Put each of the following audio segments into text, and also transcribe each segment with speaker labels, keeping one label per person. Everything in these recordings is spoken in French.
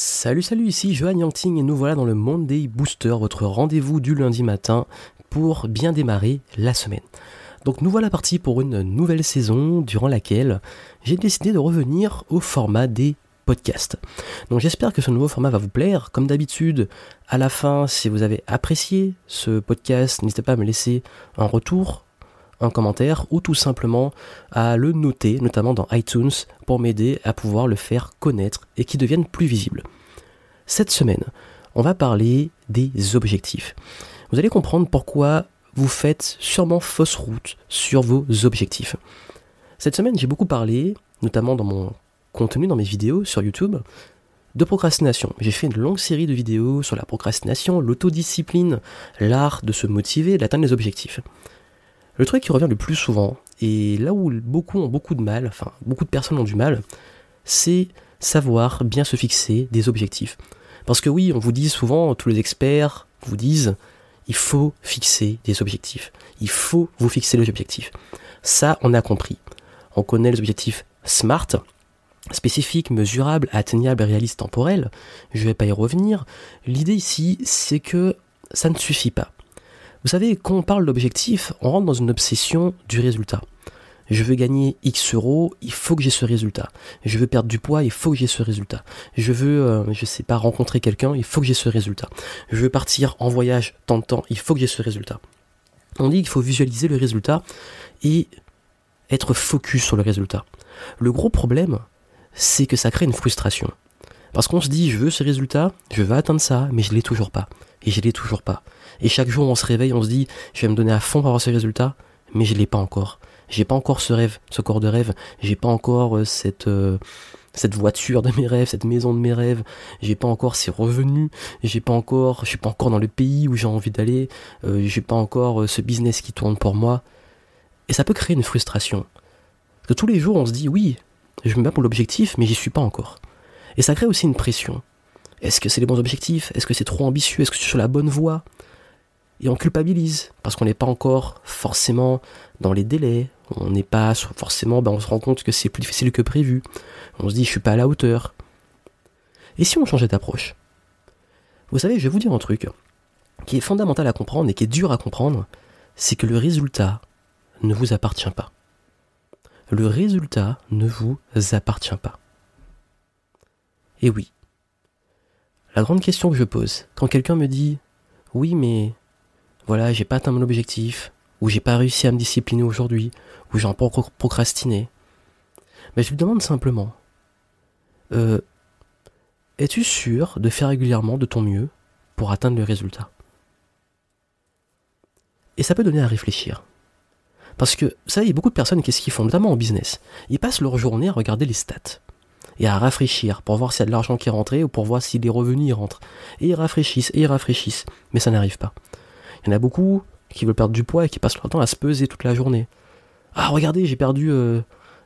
Speaker 1: Salut salut, ici Johan Yangting et nous voilà dans le Monday Booster, votre rendez-vous du lundi matin pour bien démarrer la semaine. Donc nous voilà partis pour une nouvelle saison durant laquelle j'ai décidé de revenir au format des podcasts. Donc j'espère que ce nouveau format va vous plaire. Comme d'habitude, à la fin, si vous avez apprécié ce podcast, n'hésitez pas à me laisser un retour un commentaire ou tout simplement à le noter, notamment dans iTunes, pour m'aider à pouvoir le faire connaître et qu'il devienne plus visible. Cette semaine, on va parler des objectifs. Vous allez comprendre pourquoi vous faites sûrement fausse route sur vos objectifs. Cette semaine, j'ai beaucoup parlé, notamment dans mon contenu, dans mes vidéos sur YouTube, de procrastination. J'ai fait une longue série de vidéos sur la procrastination, l'autodiscipline, l'art de se motiver, d'atteindre les objectifs. Le truc qui revient le plus souvent, et là où beaucoup ont beaucoup de mal, enfin beaucoup de personnes ont du mal, c'est savoir bien se fixer des objectifs. Parce que oui, on vous dit souvent, tous les experts vous disent, il faut fixer des objectifs. Il faut vous fixer les objectifs. Ça, on a compris. On connaît les objectifs SMART, spécifiques, mesurables, atteignables, réalistes, temporels. Je ne vais pas y revenir. L'idée ici, c'est que ça ne suffit pas. Vous savez, quand on parle d'objectif, on rentre dans une obsession du résultat. Je veux gagner X euros, il faut que j'ai ce résultat. Je veux perdre du poids, il faut que j'ai ce résultat. Je veux, euh, je sais pas, rencontrer quelqu'un, il faut que j'ai ce résultat. Je veux partir en voyage tant de temps, il faut que j'ai ce résultat. On dit qu'il faut visualiser le résultat et être focus sur le résultat. Le gros problème, c'est que ça crée une frustration. Parce qu'on se dit, je veux ce résultat, je veux atteindre ça, mais je l'ai toujours pas. Et je l'ai toujours pas. Et chaque jour, on se réveille, on se dit, je vais me donner à fond pour avoir ce résultat, mais je l'ai pas encore. J'ai pas encore ce rêve, ce corps de rêve. J'ai pas encore euh, cette euh, cette voiture de mes rêves, cette maison de mes rêves. J'ai pas encore ces revenus. J'ai pas encore, je suis pas encore dans le pays où j'ai envie d'aller. Euh, j'ai pas encore ce business qui tourne pour moi. Et ça peut créer une frustration. Parce que tous les jours, on se dit, oui, je me bats pour l'objectif, mais j'y suis pas encore. Et ça crée aussi une pression. Est-ce que c'est les bons objectifs? Est-ce que c'est trop ambitieux? Est-ce que je suis sur la bonne voie? Et on culpabilise parce qu'on n'est pas encore forcément dans les délais, on n'est pas forcément, ben on se rend compte que c'est plus difficile que prévu, on se dit je suis pas à la hauteur. Et si on changeait d'approche Vous savez, je vais vous dire un truc qui est fondamental à comprendre et qui est dur à comprendre, c'est que le résultat ne vous appartient pas. Le résultat ne vous appartient pas. Et oui. La grande question que je pose, quand quelqu'un me dit oui mais voilà, j'ai pas atteint mon objectif, ou j'ai pas réussi à me discipliner aujourd'hui, ou j'ai encore procrastiné. Mais je lui demande simplement, euh, es-tu sûr de faire régulièrement de ton mieux pour atteindre le résultat? Et ça peut donner à réfléchir. Parce que, ça, il y a beaucoup de personnes, qu'est-ce qu'ils font, notamment en business Ils passent leur journée à regarder les stats et à réfléchir pour voir s'il y a de l'argent qui est rentré ou pour voir si des revenus y rentrent. Et ils réfléchissent, et ils réfléchissent, mais ça n'arrive pas. Il y en a beaucoup qui veulent perdre du poids et qui passent leur temps à se peser toute la journée. Ah, regardez, j'ai perdu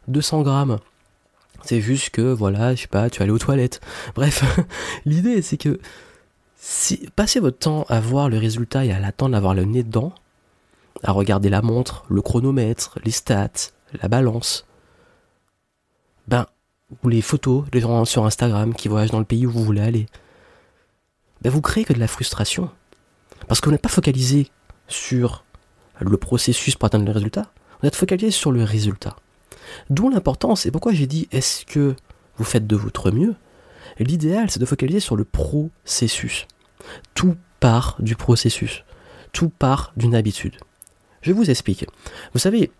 Speaker 1: 200 euh, grammes. C'est juste que, voilà, je sais pas, tu es allé aux toilettes. Bref, l'idée, c'est que si, passez votre temps à voir le résultat et à l'attendre d'avoir le nez dedans, à regarder la montre, le chronomètre, les stats, la balance, ben, ou les photos des gens sur Instagram qui voyagent dans le pays où vous voulez aller, ben, vous créez que de la frustration. Parce qu'on n'est pas focalisé sur le processus pour atteindre le résultat, on est focalisé sur le résultat. D'où l'importance, et pourquoi j'ai dit est-ce que vous faites de votre mieux? L'idéal, c'est de focaliser sur le processus. Tout part du processus. Tout part d'une habitude. Je vous explique. Vous savez,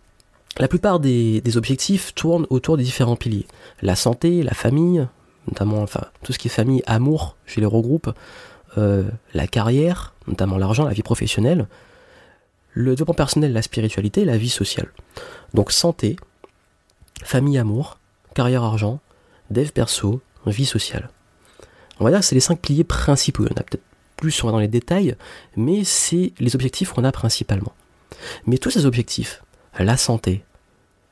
Speaker 1: la plupart des, objectifs tournent autour des différents piliers. La santé, la famille, notamment enfin, tout ce qui est famille, amour, je les regroupe, euh, la carrière, notamment l'argent, la vie professionnelle, le développement personnel, la spiritualité, la vie sociale. Donc santé, famille, amour, carrière, argent, dev perso, vie sociale. On va dire que c'est les cinq piliers principaux. Il y en a peut-être plus on dans les détails, mais c'est les objectifs qu'on a principalement. Mais tous ces objectifs, la santé,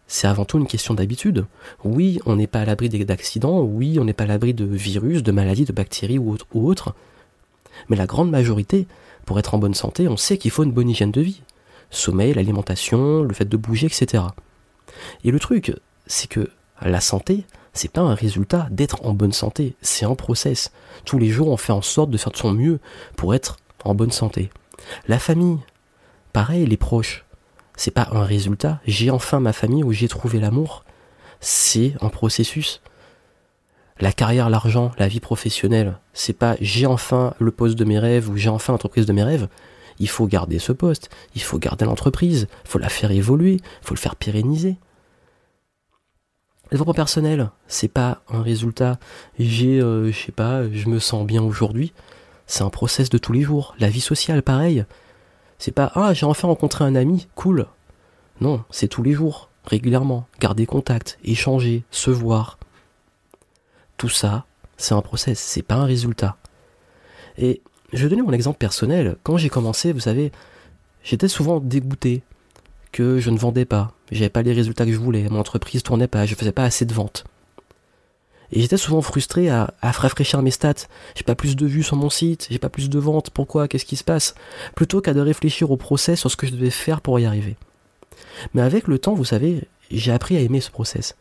Speaker 1: c'est avant tout une question d'habitude. Oui, on n'est pas à l'abri d'accidents, oui, on n'est pas à l'abri de virus, de maladies, de bactéries ou autres, mais la grande majorité, pour être en bonne santé, on sait qu'il faut une bonne hygiène de vie. Sommeil, l'alimentation, le fait de bouger, etc. Et le truc, c'est que la santé, c'est pas un résultat d'être en bonne santé, c'est un process. Tous les jours, on fait en sorte de faire de son mieux pour être en bonne santé. La famille, pareil, les proches, c'est pas un résultat. J'ai enfin ma famille où j'ai trouvé l'amour. C'est un processus. La carrière, l'argent, la vie professionnelle, c'est pas j'ai enfin le poste de mes rêves ou j'ai enfin l'entreprise de mes rêves. Il faut garder ce poste, il faut garder l'entreprise, il faut la faire évoluer, il faut le faire pérenniser. Le développement personnel, c'est pas un résultat. J'ai, euh, je sais pas, je me sens bien aujourd'hui. C'est un process de tous les jours. La vie sociale, pareil. C'est pas ah j'ai enfin rencontré un ami, cool. Non, c'est tous les jours, régulièrement. Garder contact, échanger, se voir. Tout ça, c'est un process. C'est pas un résultat. Et je vais donner mon exemple personnel. Quand j'ai commencé, vous savez, j'étais souvent dégoûté que je ne vendais pas, j'avais pas les résultats que je voulais, mon entreprise tournait pas, je faisais pas assez de ventes. Et j'étais souvent frustré à, à rafraîchir mes stats. J'ai pas plus de vues sur mon site, j'ai pas plus de ventes, pourquoi, qu'est-ce qui se passe? Plutôt qu'à de réfléchir au process, sur ce que je devais faire pour y arriver. Mais avec le temps, vous savez, j'ai appris à aimer ce process.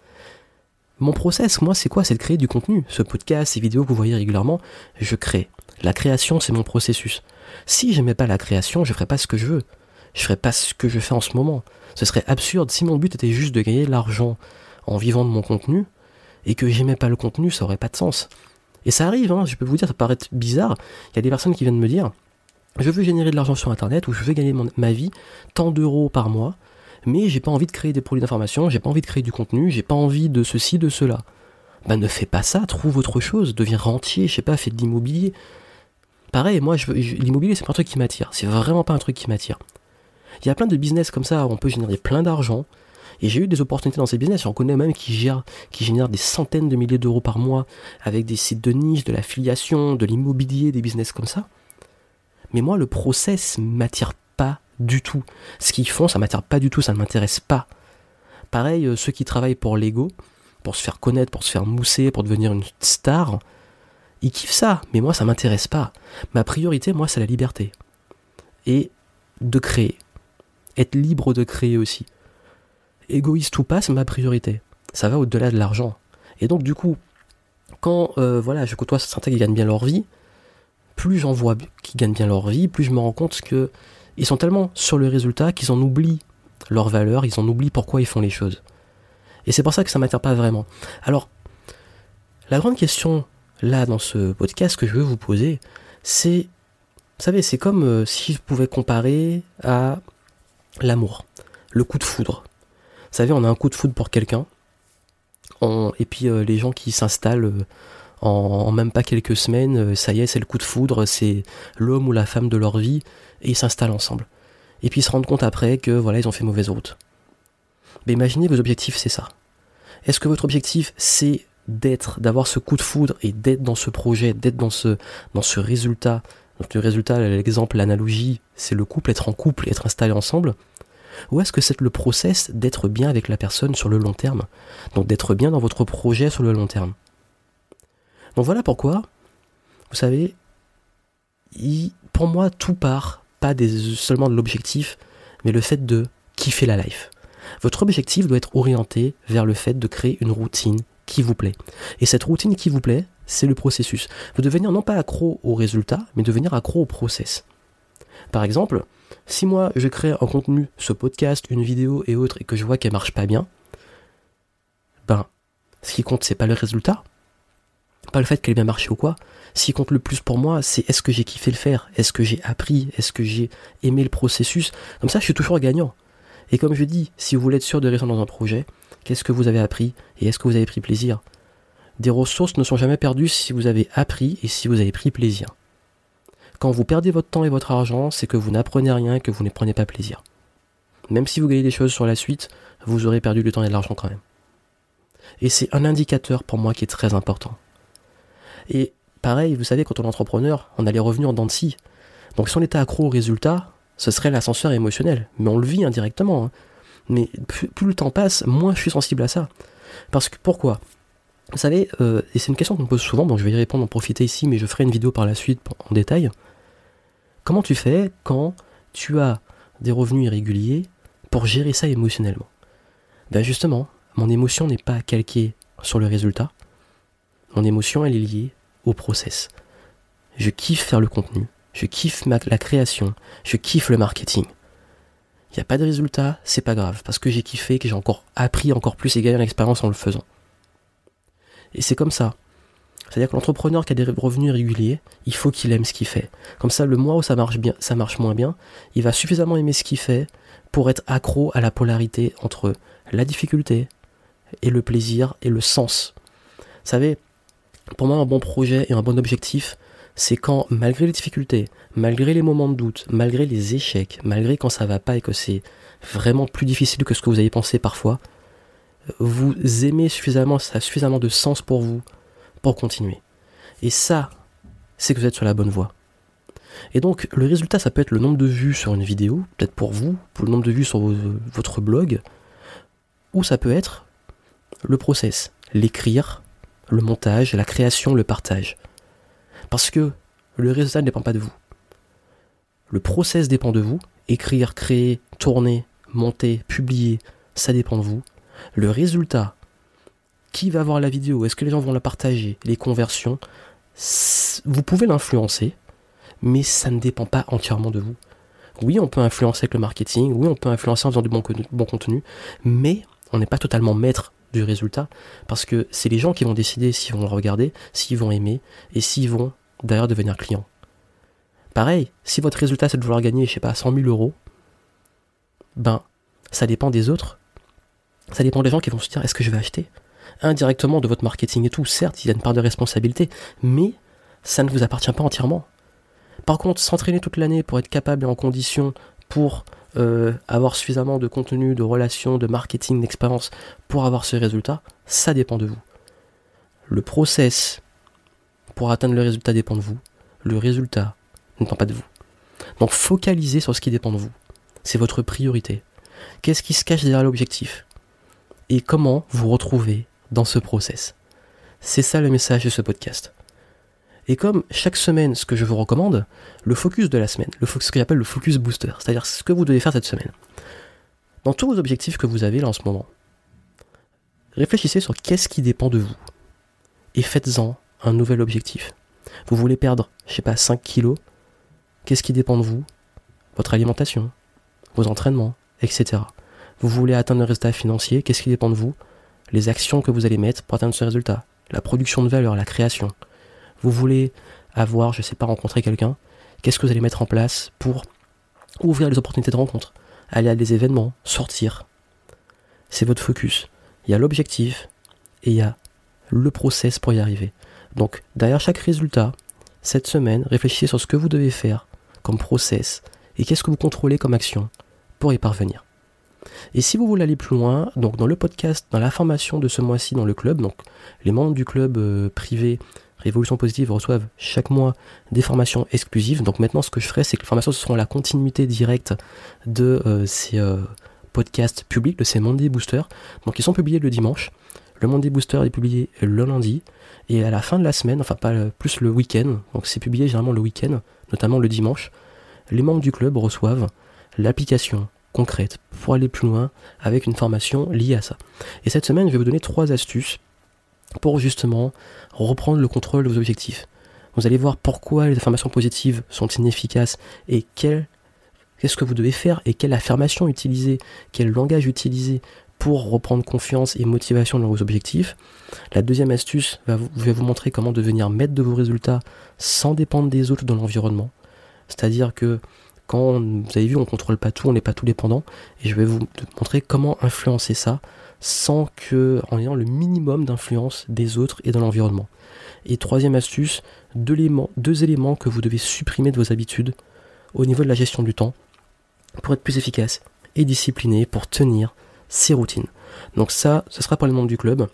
Speaker 1: Mon process, moi, c'est quoi? C'est de créer du contenu. Ce podcast, ces vidéos que vous voyez régulièrement, je crée. La création, c'est mon processus. Si j'aimais pas la création, je ferais pas ce que je veux je ferais pas ce que je fais en ce moment. Ce serait absurde si mon but était juste de gagner de l'argent en vivant de mon contenu et que j'aimais pas le contenu, ça aurait pas de sens. Et ça arrive, hein, je peux vous dire, ça paraît bizarre. Il y a des personnes qui viennent me dire je veux générer de l'argent sur internet ou je veux gagner ma vie tant d'euros par mois, mais j'ai pas envie de créer des produits d'information, j'ai pas envie de créer du contenu, j'ai pas envie de ceci, de cela. Ben ne fais pas ça, trouve autre chose, deviens rentier, je sais pas, fais de l'immobilier. Pareil, moi, l'immobilier, c'est pas un truc qui m'attire. C'est vraiment pas un truc qui m'attire. Il y a plein de business comme ça où on peut générer plein d'argent. Et j'ai eu des opportunités dans ces business. J'en connais même qui gèrent, qui génèrent des centaines de milliers d'euros par mois avec des sites de niche, de l'affiliation, de l'immobilier, des business comme ça. Mais moi, le process m'attire pas du tout. Ce qu'ils font, ça m'attire pas du tout, ça ne m'intéresse pas. Pareil, euh, ceux qui travaillent pour l'ego, pour se faire connaître, pour se faire mousser, pour devenir une star, ils kiffent ça. Mais moi, ça m'intéresse pas. Ma priorité, moi, c'est la liberté. Et de créer être libre de créer aussi. Égoïste ou pas, c'est ma priorité. Ça va au-delà de l'argent. Et donc du coup, quand euh, voilà, je côtoie certains qui gagnent bien leur vie, plus j'en vois qui gagnent bien leur vie, plus je me rends compte que ils sont tellement sur le résultat qu'ils en oublient leur valeur, ils en oublient pourquoi ils font les choses. Et c'est pour ça que ça m'attire pas vraiment. Alors, la grande question là dans ce podcast que je veux vous poser, c'est, vous savez, c'est comme euh, si je pouvais comparer à l'amour, le coup de foudre. Vous savez, on a un coup de foudre pour quelqu'un, et puis euh, les gens qui s'installent euh, en, même pas quelques semaines, euh, ça y est, c'est le coup de foudre, c'est l'homme ou la femme de leur vie, et ils s'installent ensemble. Et puis ils se rendent compte après que voilà, ils ont fait mauvaise route. Mais imaginez vos objectifs, c'est ça. Est-ce que votre objectif, c'est d'être, d'avoir ce coup de foudre et d'être dans ce projet, d'être dans ce, dans ce résultat? Donc le résultat, l'exemple, l'analogie, c'est le couple, être en couple, être installé ensemble. Ou est-ce que c'est le process d'être bien avec la personne sur le long terme? Donc d'être bien dans votre projet sur le long terme. Donc voilà pourquoi, vous savez, pour moi, tout part pas seulement de l'objectif, mais le fait de kiffer la life. Votre objectif doit être orienté vers le fait de créer une routine qui vous plaît. Et cette routine qui vous plaît, c'est le processus. Vous devenir non pas accro au résultat, mais devenir accro au process. Par exemple, si moi je crée un contenu, ce podcast, une vidéo et autres, et que je vois qu'elle marche pas bien, ben, ce qui compte, c'est pas le résultat, pas le fait qu'elle ait bien marché ou quoi. Ce qui compte le plus pour moi, c'est est-ce que j'ai kiffé le faire, est-ce que j'ai appris, est-ce que j'ai aimé le processus? Comme ça, je suis toujours gagnant. Et comme je dis, si vous voulez être sûr de réussir dans un projet, qu'est-ce que vous avez appris et est-ce que vous avez pris plaisir? Des ressources ne sont jamais perdues si vous avez appris et si vous avez pris plaisir. Quand vous perdez votre temps et votre argent, c'est que vous n'apprenez rien et que vous ne prenez pas plaisir. Même si vous gagnez des choses sur la suite, vous aurez perdu du temps et de l'argent quand même. Et c'est un indicateur pour moi qui est très important. Et pareil, vous savez, quand on est entrepreneur, on a les revenus en dents de scie. Donc si on était accro au résultat, ce serait l'ascenseur émotionnel. Mais on le vit indirectement. Hein. Mais plus, plus, le temps passe, moins je suis sensible à ça. Parce que pourquoi? Vous savez, euh, et c'est une question qu'on me pose souvent, donc je vais y répondre, en profiter ici, mais je ferai une vidéo par la suite en détail. Comment tu fais quand tu as des revenus irréguliers pour gérer ça émotionnellement? Ben justement, mon émotion n'est pas calquée sur le résultat. Mon émotion, elle est liée au process. Je kiffe faire le contenu, je kiffe la création, je kiffe le marketing. Il n'y a pas de résultat, c'est pas grave, parce que j'ai kiffé, que j'ai encore appris encore plus et gagné l'expérience en le faisant. Et c'est comme ça. C'est-à-dire que l'entrepreneur qui a des revenus réguliers, il faut qu'il aime ce qu'il fait. Comme ça, le mois où ça marche bien, ça marche moins bien, il va suffisamment aimer ce qu'il fait pour être accro à la polarité entre la difficulté et le plaisir et le sens. Vous savez, pour moi, un bon projet et un bon objectif, c'est quand, malgré les difficultés, malgré les moments de doute, malgré les échecs, malgré quand ça va pas et que c'est vraiment plus difficile que ce que vous avez pensé parfois, vous aimez suffisamment, ça a suffisamment de sens pour vous pour continuer. Et ça, c'est que vous êtes sur la bonne voie. Et donc, le résultat, ça peut être le nombre de vues sur une vidéo, peut-être pour vous, pour le nombre de vues sur votre blog, ou ça peut être le process, l'écrire, le montage, la création, le partage. Parce que le résultat ne dépend pas de vous. Le process dépend de vous. Écrire, créer, tourner, monter, publier, ça dépend de vous. Le résultat, qui va voir la vidéo, est-ce que les gens vont la partager, les conversions, vous pouvez l'influencer, mais ça ne dépend pas entièrement de vous. Oui, on peut influencer avec le marketing, oui, on peut influencer en faisant du bon, contenu, mais on n'est pas totalement maître du résultat, parce que c'est les gens qui vont décider s'ils vont le regarder, s'ils vont aimer, et s'ils vont d'ailleurs devenir clients. Pareil, si votre résultat c'est de vouloir gagner, je sais pas, 100 000 euros, ben, ça dépend des autres. Ça dépend des gens qui vont se dire, est-ce que je vais acheter? Indirectement de votre marketing et tout. Certes, il y a une part de responsabilité, mais ça ne vous appartient pas entièrement. Par contre, s'entraîner toute l'année pour être capable et en condition pour euh, avoir suffisamment de contenu, de relations, de marketing, d'expérience pour avoir ce résultat, ça dépend de vous. Le process pour atteindre le résultat dépend de vous. Le résultat ne dépend pas de vous. Donc focalisez sur ce qui dépend de vous. C'est votre priorité. Qu'est-ce qui se cache derrière l'objectif? Et comment vous retrouvez dans ce process. C'est ça le message de ce podcast. Et comme chaque semaine, ce que je vous recommande, le focus de la semaine, ce que j'appelle le focus booster, c'est-à-dire ce que vous devez faire cette semaine. Dans tous vos objectifs que vous avez là en ce moment, réfléchissez sur qu'est-ce qui dépend de vous. Et faites-en un nouvel objectif. Vous voulez perdre, je sais pas, 5 kilos, qu'est-ce qui dépend de vous? Votre alimentation, vos entraînements, etc. Vous voulez atteindre un résultat financier, qu'est-ce qui dépend de vous? Les actions que vous allez mettre pour atteindre ce résultat, la production de valeur, la création. Vous voulez avoir, je sais pas, rencontrer quelqu'un, qu'est-ce que vous allez mettre en place pour ouvrir les opportunités de rencontre, aller à des événements, sortir. C'est votre focus. Il y a l'objectif et il y a le process pour y arriver. Donc derrière chaque résultat, cette semaine, réfléchissez sur ce que vous devez faire comme process et qu'est-ce que vous contrôlez comme action pour y parvenir. Et si vous voulez aller plus loin, donc dans le podcast, dans la formation de ce mois-ci dans le club, donc les membres du club euh, privé Révolution Positive reçoivent chaque mois des formations exclusives. Donc maintenant, ce que je ferai, c'est que les formations seront la continuité directe de euh, ces euh, podcasts publics, de ces Monday Booster. Donc ils sont publiés le dimanche. Le Monday Booster est publié le lundi. Et à la fin de la semaine, enfin pas plus le week-end, donc c'est publié généralement le week-end, notamment le dimanche, les membres du club reçoivent l'application concrète pour aller plus loin avec une formation liée à ça. Et cette semaine, je vais vous donner trois astuces pour justement reprendre le contrôle de vos objectifs. Vous allez voir pourquoi les affirmations positives sont inefficaces et qu'est-ce que vous devez faire et quelle affirmation utiliser, quel langage utiliser pour reprendre confiance et motivation dans vos objectifs. La deuxième astuce va vous, va vous montrer comment devenir maître de vos résultats sans dépendre des autres dans l'environnement. C'est-à-dire que quand vous avez vu, on contrôle pas tout, on n'est pas tout dépendant, et je vais vous montrer comment influencer ça sans que, en ayant le minimum d'influence des autres et de l'environnement. Et troisième astuce, deux éléments, deux éléments que vous devez supprimer de vos habitudes au niveau de la gestion du temps pour être plus efficace et discipliné pour tenir ces routines. Donc ça, ce sera pour les membres du club.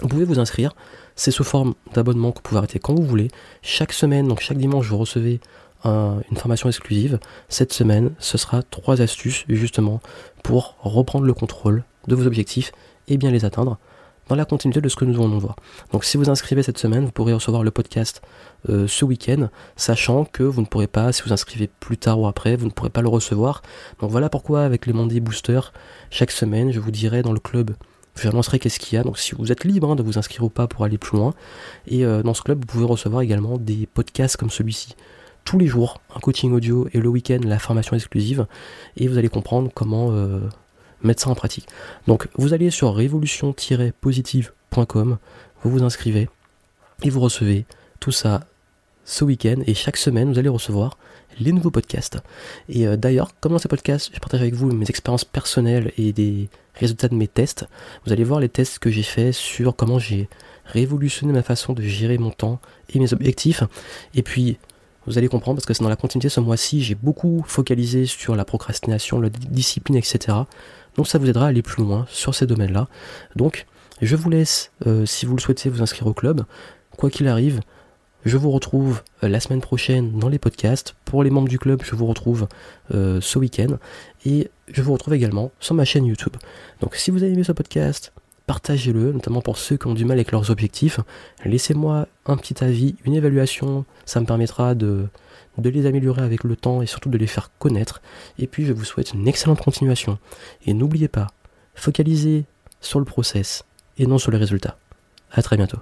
Speaker 1: Vous pouvez vous inscrire. C'est sous forme d'abonnement que vous pouvez arrêter quand vous voulez. Chaque semaine, donc chaque dimanche, vous recevez une formation exclusive. Cette semaine, ce sera trois astuces justement pour reprendre le contrôle de vos objectifs et bien les atteindre dans la continuité de ce que nous allons voir. Donc si vous inscrivez cette semaine, vous pourrez recevoir le podcast euh, ce week-end, sachant que vous ne pourrez pas, si vous inscrivez plus tard ou après, vous ne pourrez pas le recevoir. Donc voilà pourquoi avec les Monday Boosters, chaque semaine, je vous dirai dans le club j'annoncerai qu'est-ce qu'il y a. Donc si vous êtes libre hein, de vous inscrire ou pas pour aller plus loin. Et euh, dans ce club, vous pouvez recevoir également des podcasts comme celui-ci. Tous les jours, un coaching audio et le week-end, la formation exclusive. Et vous allez comprendre comment euh, mettre ça en pratique. Donc vous allez sur révolution-positive.com, vous vous inscrivez et vous recevez tout ça ce week-end. Et chaque semaine, vous allez recevoir les nouveaux podcasts. Et euh, d'ailleurs, comme dans ces podcasts, je partage avec vous mes expériences personnelles et des résultats de mes tests. Vous allez voir les tests que j'ai faits sur comment j'ai révolutionné ma façon de gérer mon temps et mes objectifs. Et puis, vous allez comprendre parce que c'est dans la continuité ce mois-ci, j'ai beaucoup focalisé sur la procrastination, la discipline, etc. Donc ça vous aidera à aller plus loin sur ces domaines-là. Donc, je vous laisse, euh, si vous le souhaitez, vous inscrire au club. Quoi qu'il arrive, je vous retrouve euh, la semaine prochaine dans les podcasts. Pour les membres du club, je vous retrouve euh, ce week-end. Et je vous retrouve également sur ma chaîne YouTube. Donc si vous avez aimé ce podcast, partagez-le, notamment pour ceux qui ont du mal avec leurs objectifs. Laissez-moi un petit avis, une évaluation. Ça me permettra de, de les améliorer avec le temps et surtout de les faire connaître. Et puis je vous souhaite une excellente continuation. Et n'oubliez pas, focalisez sur le process et non sur le résultat. A très bientôt.